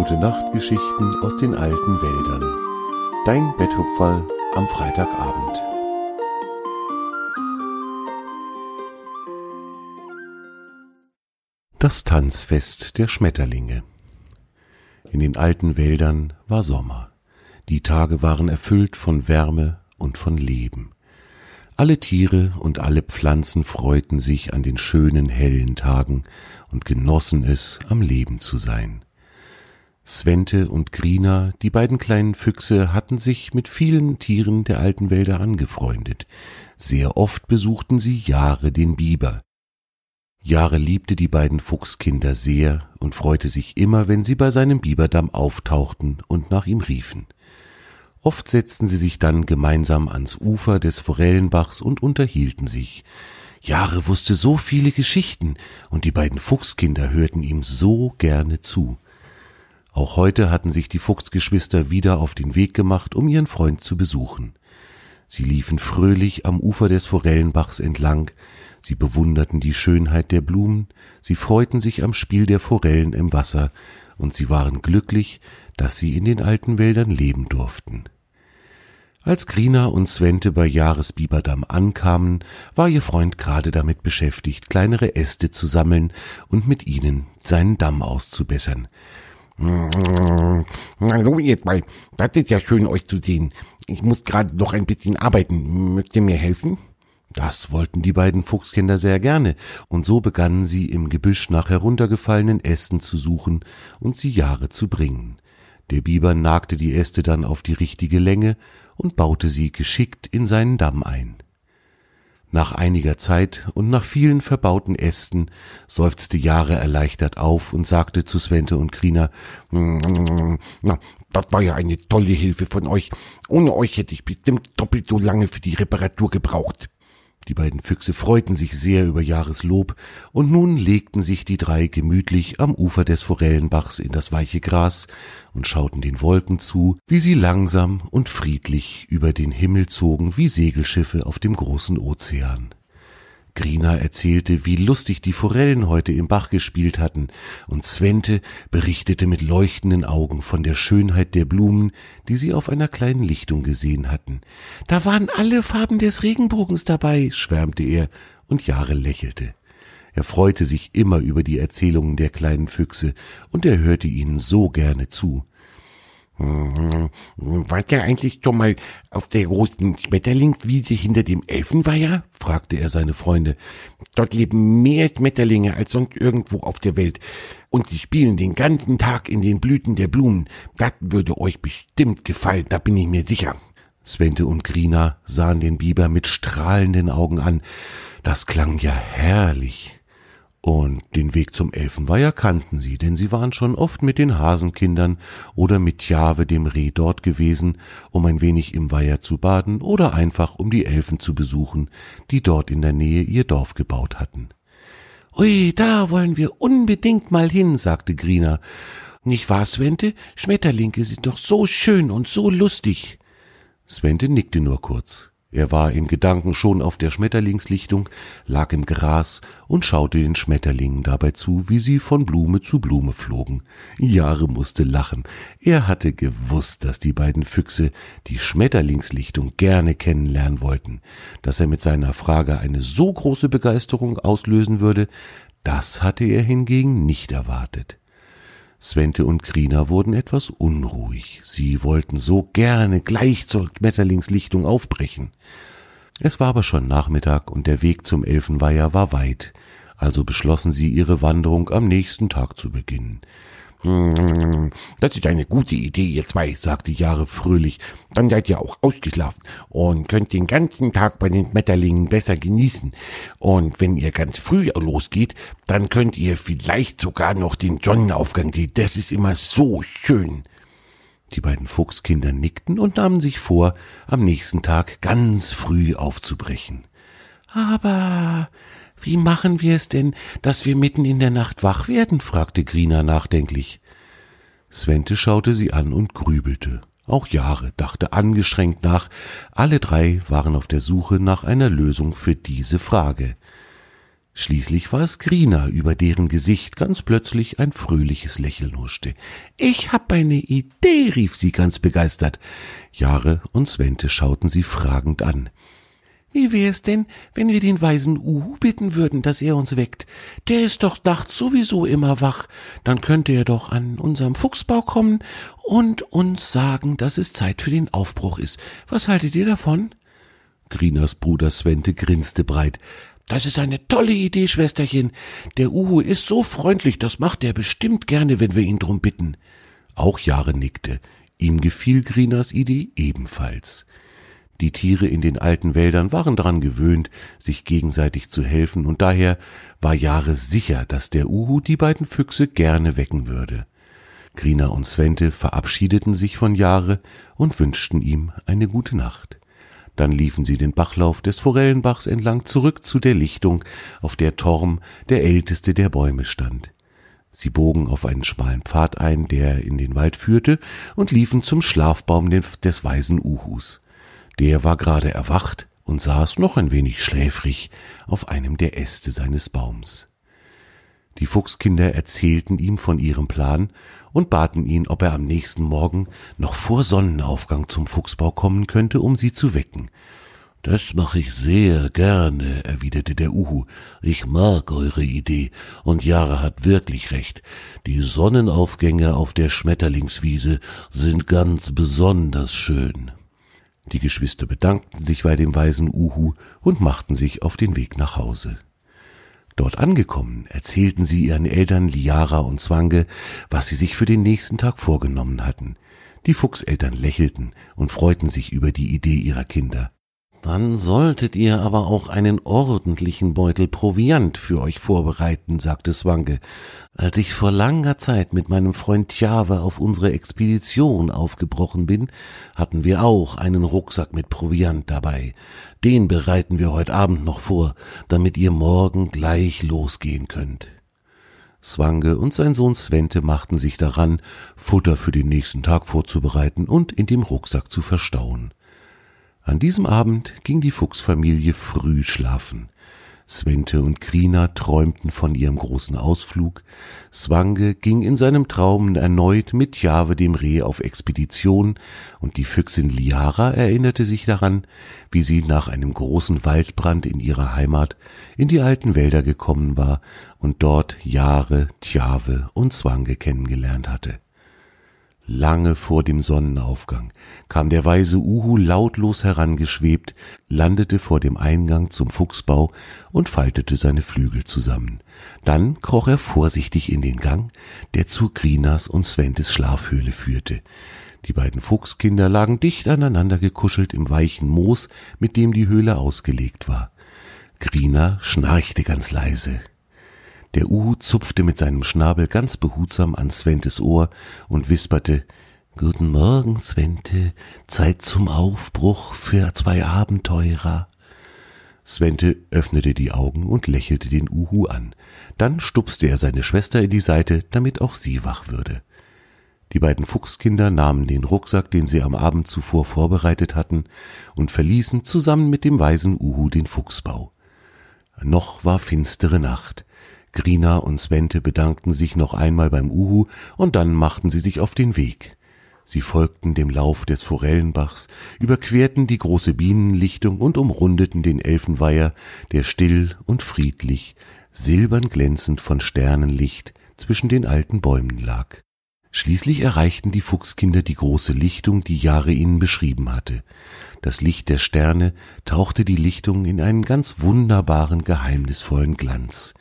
Gute Nachtgeschichten aus den alten Wäldern. Dein Betthupferl am Freitagabend. Das Tanzfest der Schmetterlinge. In den alten Wäldern war Sommer. Die Tage waren erfüllt von Wärme und von Leben. Alle Tiere und alle Pflanzen freuten sich an den schönen hellen Tagen und genossen es, am Leben zu sein. Svente und Grina, die beiden kleinen Füchse, hatten sich mit vielen Tieren der alten Wälder angefreundet. Sehr oft besuchten sie Jahre den Biber. Jahre liebte die beiden Fuchskinder sehr und freute sich immer, wenn sie bei seinem Biberdamm auftauchten und nach ihm riefen. Oft setzten sie sich dann gemeinsam ans Ufer des Forellenbachs und unterhielten sich. Jahre wusste so viele Geschichten, und die beiden Fuchskinder hörten ihm so gerne zu. Auch heute hatten sich die Fuchsgeschwister wieder auf den Weg gemacht, um ihren Freund zu besuchen. Sie liefen fröhlich am Ufer des Forellenbachs entlang, sie bewunderten die Schönheit der Blumen, sie freuten sich am Spiel der Forellen im Wasser, und sie waren glücklich, dass sie in den alten Wäldern leben durften. Als Grina und Svente bei Jahresbiberdam ankamen, war ihr Freund gerade damit beschäftigt, kleinere Äste zu sammeln und mit ihnen seinen Damm auszubessern. Hallo ihr zwei, das ist ja schön euch zu sehen. Ich muss gerade noch ein bisschen arbeiten. Mögt ihr mir helfen? Das wollten die beiden Fuchskinder sehr gerne, und so begannen sie im Gebüsch nach heruntergefallenen Ästen zu suchen und sie Jahre zu bringen. Der Biber nagte die Äste dann auf die richtige Länge und baute sie geschickt in seinen Damm ein. Nach einiger Zeit und nach vielen verbauten Ästen seufzte Jahre erleichtert auf und sagte zu Svente und Krina, na, das war ja eine tolle Hilfe von euch. Ohne euch hätte ich bestimmt doppelt so lange für die Reparatur gebraucht. Die beiden Füchse freuten sich sehr über Jahreslob, und nun legten sich die drei gemütlich am Ufer des Forellenbachs in das weiche Gras und schauten den Wolken zu, wie sie langsam und friedlich über den Himmel zogen wie Segelschiffe auf dem großen Ozean. Grina erzählte, wie lustig die Forellen heute im Bach gespielt hatten, und Svente berichtete mit leuchtenden Augen von der Schönheit der Blumen, die sie auf einer kleinen Lichtung gesehen hatten. Da waren alle Farben des Regenbogens dabei, schwärmte er, und Jahre lächelte. Er freute sich immer über die Erzählungen der kleinen Füchse, und er hörte ihnen so gerne zu. Hm, wart ihr eigentlich schon mal auf der großen Schmetterlingswiese hinter dem Elfenweiher? fragte er seine Freunde. Dort leben mehr Schmetterlinge als sonst irgendwo auf der Welt. Und sie spielen den ganzen Tag in den Blüten der Blumen. Das würde euch bestimmt gefallen, da bin ich mir sicher. Svente und Grina sahen den Biber mit strahlenden Augen an. Das klang ja herrlich. Und den Weg zum Elfenweiher kannten sie, denn sie waren schon oft mit den Hasenkindern oder mit Jave dem Reh dort gewesen, um ein wenig im Weiher zu baden oder einfach um die Elfen zu besuchen, die dort in der Nähe ihr Dorf gebaut hatten. Ui, da wollen wir unbedingt mal hin, sagte Grina. Nicht wahr, Svente? Schmetterlinge sind doch so schön und so lustig. Svente nickte nur kurz. Er war in Gedanken schon auf der Schmetterlingslichtung, lag im Gras und schaute den Schmetterlingen dabei zu, wie sie von Blume zu Blume flogen. Jahre musste lachen. Er hatte gewusst, dass die beiden Füchse die Schmetterlingslichtung gerne kennenlernen wollten. Dass er mit seiner Frage eine so große Begeisterung auslösen würde, das hatte er hingegen nicht erwartet. Svente und Krina wurden etwas unruhig. Sie wollten so gerne gleich zur Schmetterlingslichtung aufbrechen. Es war aber schon Nachmittag und der Weg zum Elfenweiher war weit, also beschlossen sie, ihre Wanderung am nächsten Tag zu beginnen. Das ist eine gute Idee, ihr zwei, sagte Jahre fröhlich. Dann seid ihr auch ausgeschlafen und könnt den ganzen Tag bei den Schmetterlingen besser genießen. Und wenn ihr ganz früh losgeht, dann könnt ihr vielleicht sogar noch den Sonnenaufgang sehen. Das ist immer so schön. Die beiden Fuchskinder nickten und nahmen sich vor, am nächsten Tag ganz früh aufzubrechen. Aber wie machen wir es denn, dass wir mitten in der Nacht wach werden? fragte Grina nachdenklich. Svente schaute sie an und grübelte. Auch Jahre dachte angestrengt nach. Alle drei waren auf der Suche nach einer Lösung für diese Frage. Schließlich war es Grina, über deren Gesicht ganz plötzlich ein fröhliches Lächeln huschte. Ich hab eine Idee, rief sie ganz begeistert. Jahre und Svente schauten sie fragend an. Wie wär's denn, wenn wir den weisen Uhu bitten würden, dass er uns weckt? Der ist doch nachts sowieso immer wach. Dann könnte er doch an unserem Fuchsbau kommen und uns sagen, dass es Zeit für den Aufbruch ist. Was haltet ihr davon? Grinas Bruder Svente grinste breit. Das ist eine tolle Idee, Schwesterchen. Der Uhu ist so freundlich, das macht er bestimmt gerne, wenn wir ihn drum bitten. Auch Jahre nickte. Ihm gefiel Grinas Idee ebenfalls. Die Tiere in den alten Wäldern waren daran gewöhnt, sich gegenseitig zu helfen, und daher war Jahre sicher, dass der Uhu die beiden Füchse gerne wecken würde. Grina und Svente verabschiedeten sich von Jahre und wünschten ihm eine gute Nacht. Dann liefen sie den Bachlauf des Forellenbachs entlang zurück zu der Lichtung, auf der Torm, der älteste der Bäume, stand. Sie bogen auf einen schmalen Pfad ein, der in den Wald führte, und liefen zum Schlafbaum des weisen Uhus. Der war gerade erwacht und saß noch ein wenig schläfrig auf einem der Äste seines Baums. Die Fuchskinder erzählten ihm von ihrem Plan und baten ihn, ob er am nächsten Morgen noch vor Sonnenaufgang zum Fuchsbau kommen könnte, um sie zu wecken. Das mache ich sehr gerne, erwiderte der Uhu. Ich mag eure Idee, und Jara hat wirklich recht. Die Sonnenaufgänge auf der Schmetterlingswiese sind ganz besonders schön. Die Geschwister bedankten sich bei dem weisen Uhu und machten sich auf den Weg nach Hause. Dort angekommen, erzählten sie ihren Eltern Liara und Zwange, was sie sich für den nächsten Tag vorgenommen hatten. Die Fuchseltern lächelten und freuten sich über die Idee ihrer Kinder. Dann solltet ihr aber auch einen ordentlichen Beutel Proviant für euch vorbereiten, sagte Swanke. Als ich vor langer Zeit mit meinem Freund Tjave auf unsere Expedition aufgebrochen bin, hatten wir auch einen Rucksack mit Proviant dabei. Den bereiten wir heute Abend noch vor, damit ihr morgen gleich losgehen könnt. Swange und sein Sohn Svente machten sich daran, Futter für den nächsten Tag vorzubereiten und in dem Rucksack zu verstauen. An diesem Abend ging die Fuchsfamilie früh schlafen. Svente und Krina träumten von ihrem großen Ausflug. Swange ging in seinem Traum erneut mit Jave dem Reh auf Expedition und die Füchsin Liara erinnerte sich daran, wie sie nach einem großen Waldbrand in ihrer Heimat in die alten Wälder gekommen war und dort Jahre, Tjave und Swange kennengelernt hatte. Lange vor dem Sonnenaufgang kam der weise Uhu lautlos herangeschwebt, landete vor dem Eingang zum Fuchsbau und faltete seine Flügel zusammen. Dann kroch er vorsichtig in den Gang, der zu Grinas und Sventes Schlafhöhle führte. Die beiden Fuchskinder lagen dicht aneinander gekuschelt im weichen Moos, mit dem die Höhle ausgelegt war. Grina schnarchte ganz leise. Der Uhu zupfte mit seinem Schnabel ganz behutsam an Sventes Ohr und wisperte Guten Morgen, Svente, Zeit zum Aufbruch für zwei Abenteurer. Svente öffnete die Augen und lächelte den Uhu an. Dann stupste er seine Schwester in die Seite, damit auch sie wach würde. Die beiden Fuchskinder nahmen den Rucksack, den sie am Abend zuvor vorbereitet hatten, und verließen zusammen mit dem weisen Uhu den Fuchsbau. Noch war finstere Nacht. Grina und Svente bedankten sich noch einmal beim Uhu und dann machten sie sich auf den Weg. Sie folgten dem Lauf des Forellenbachs, überquerten die große Bienenlichtung und umrundeten den Elfenweiher, der still und friedlich, silbern glänzend von Sternenlicht zwischen den alten Bäumen lag. Schließlich erreichten die Fuchskinder die große Lichtung, die Jahre ihnen beschrieben hatte. Das Licht der Sterne tauchte die Lichtung in einen ganz wunderbaren, geheimnisvollen Glanz.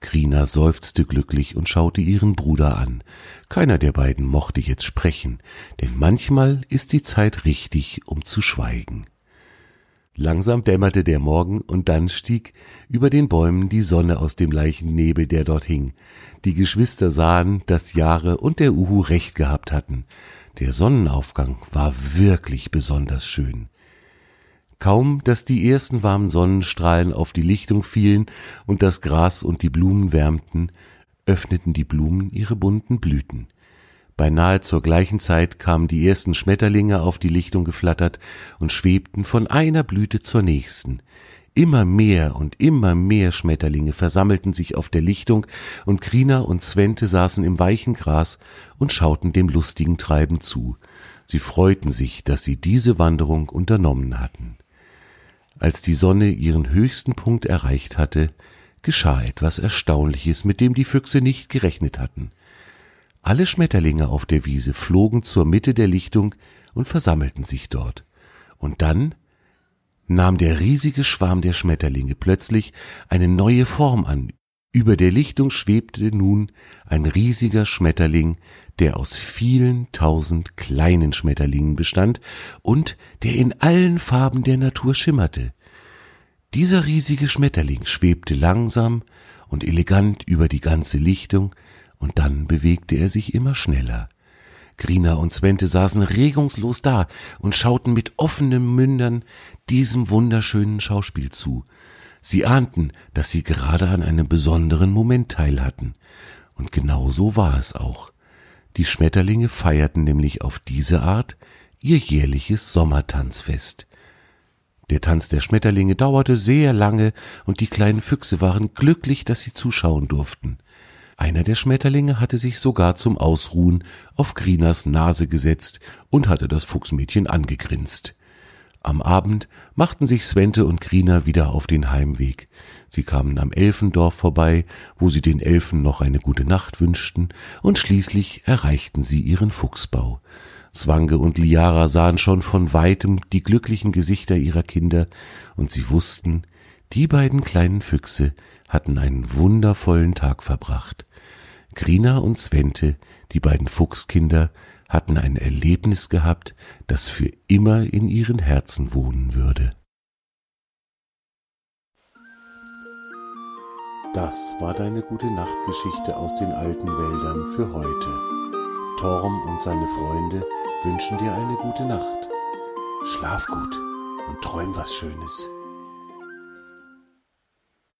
Krina seufzte glücklich und schaute ihren Bruder an. Keiner der beiden mochte jetzt sprechen, denn manchmal ist die Zeit richtig, um zu schweigen. Langsam dämmerte der Morgen und dann stieg über den Bäumen die Sonne aus dem Leichennebel, der dort hing. Die Geschwister sahen, dass Jahre und der Uhu recht gehabt hatten. Der Sonnenaufgang war wirklich besonders schön. Kaum, dass die ersten warmen Sonnenstrahlen auf die Lichtung fielen und das Gras und die Blumen wärmten, öffneten die Blumen ihre bunten Blüten. Beinahe zur gleichen Zeit kamen die ersten Schmetterlinge auf die Lichtung geflattert und schwebten von einer Blüte zur nächsten. Immer mehr und immer mehr Schmetterlinge versammelten sich auf der Lichtung, und Krina und Svente saßen im weichen Gras und schauten dem lustigen Treiben zu. Sie freuten sich, dass sie diese Wanderung unternommen hatten. Als die Sonne ihren höchsten Punkt erreicht hatte, geschah etwas Erstaunliches, mit dem die Füchse nicht gerechnet hatten. Alle Schmetterlinge auf der Wiese flogen zur Mitte der Lichtung und versammelten sich dort. Und dann nahm der riesige Schwarm der Schmetterlinge plötzlich eine neue Form an. Über der Lichtung schwebte nun ein riesiger Schmetterling, der aus vielen tausend kleinen Schmetterlingen bestand und der in allen Farben der Natur schimmerte. Dieser riesige Schmetterling schwebte langsam und elegant über die ganze Lichtung, und dann bewegte er sich immer schneller. Grina und Svente saßen regungslos da und schauten mit offenen Mündern diesem wunderschönen Schauspiel zu. Sie ahnten, dass sie gerade an einem besonderen Moment teil hatten. Und genau so war es auch. Die Schmetterlinge feierten nämlich auf diese Art ihr jährliches Sommertanzfest. Der Tanz der Schmetterlinge dauerte sehr lange, und die kleinen Füchse waren glücklich, dass sie zuschauen durften. Einer der Schmetterlinge hatte sich sogar zum Ausruhen auf Grinas Nase gesetzt und hatte das Fuchsmädchen angegrinst. Am Abend machten sich Svente und Grina wieder auf den Heimweg. Sie kamen am Elfendorf vorbei, wo sie den Elfen noch eine gute Nacht wünschten, und schließlich erreichten sie ihren Fuchsbau. Swange und Liara sahen schon von weitem die glücklichen Gesichter ihrer Kinder, und sie wussten, die beiden kleinen Füchse hatten einen wundervollen Tag verbracht. Grina und Svente, die beiden Fuchskinder, hatten ein Erlebnis gehabt, das für immer in ihren Herzen wohnen würde. Das war deine gute Nachtgeschichte aus den alten Wäldern für heute. Torm und seine Freunde wünschen dir eine gute Nacht. Schlaf gut und träum was Schönes.